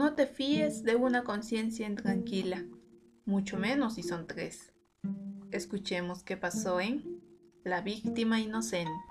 No te fíes de una conciencia intranquila, mucho menos si son tres. Escuchemos qué pasó en La víctima inocente.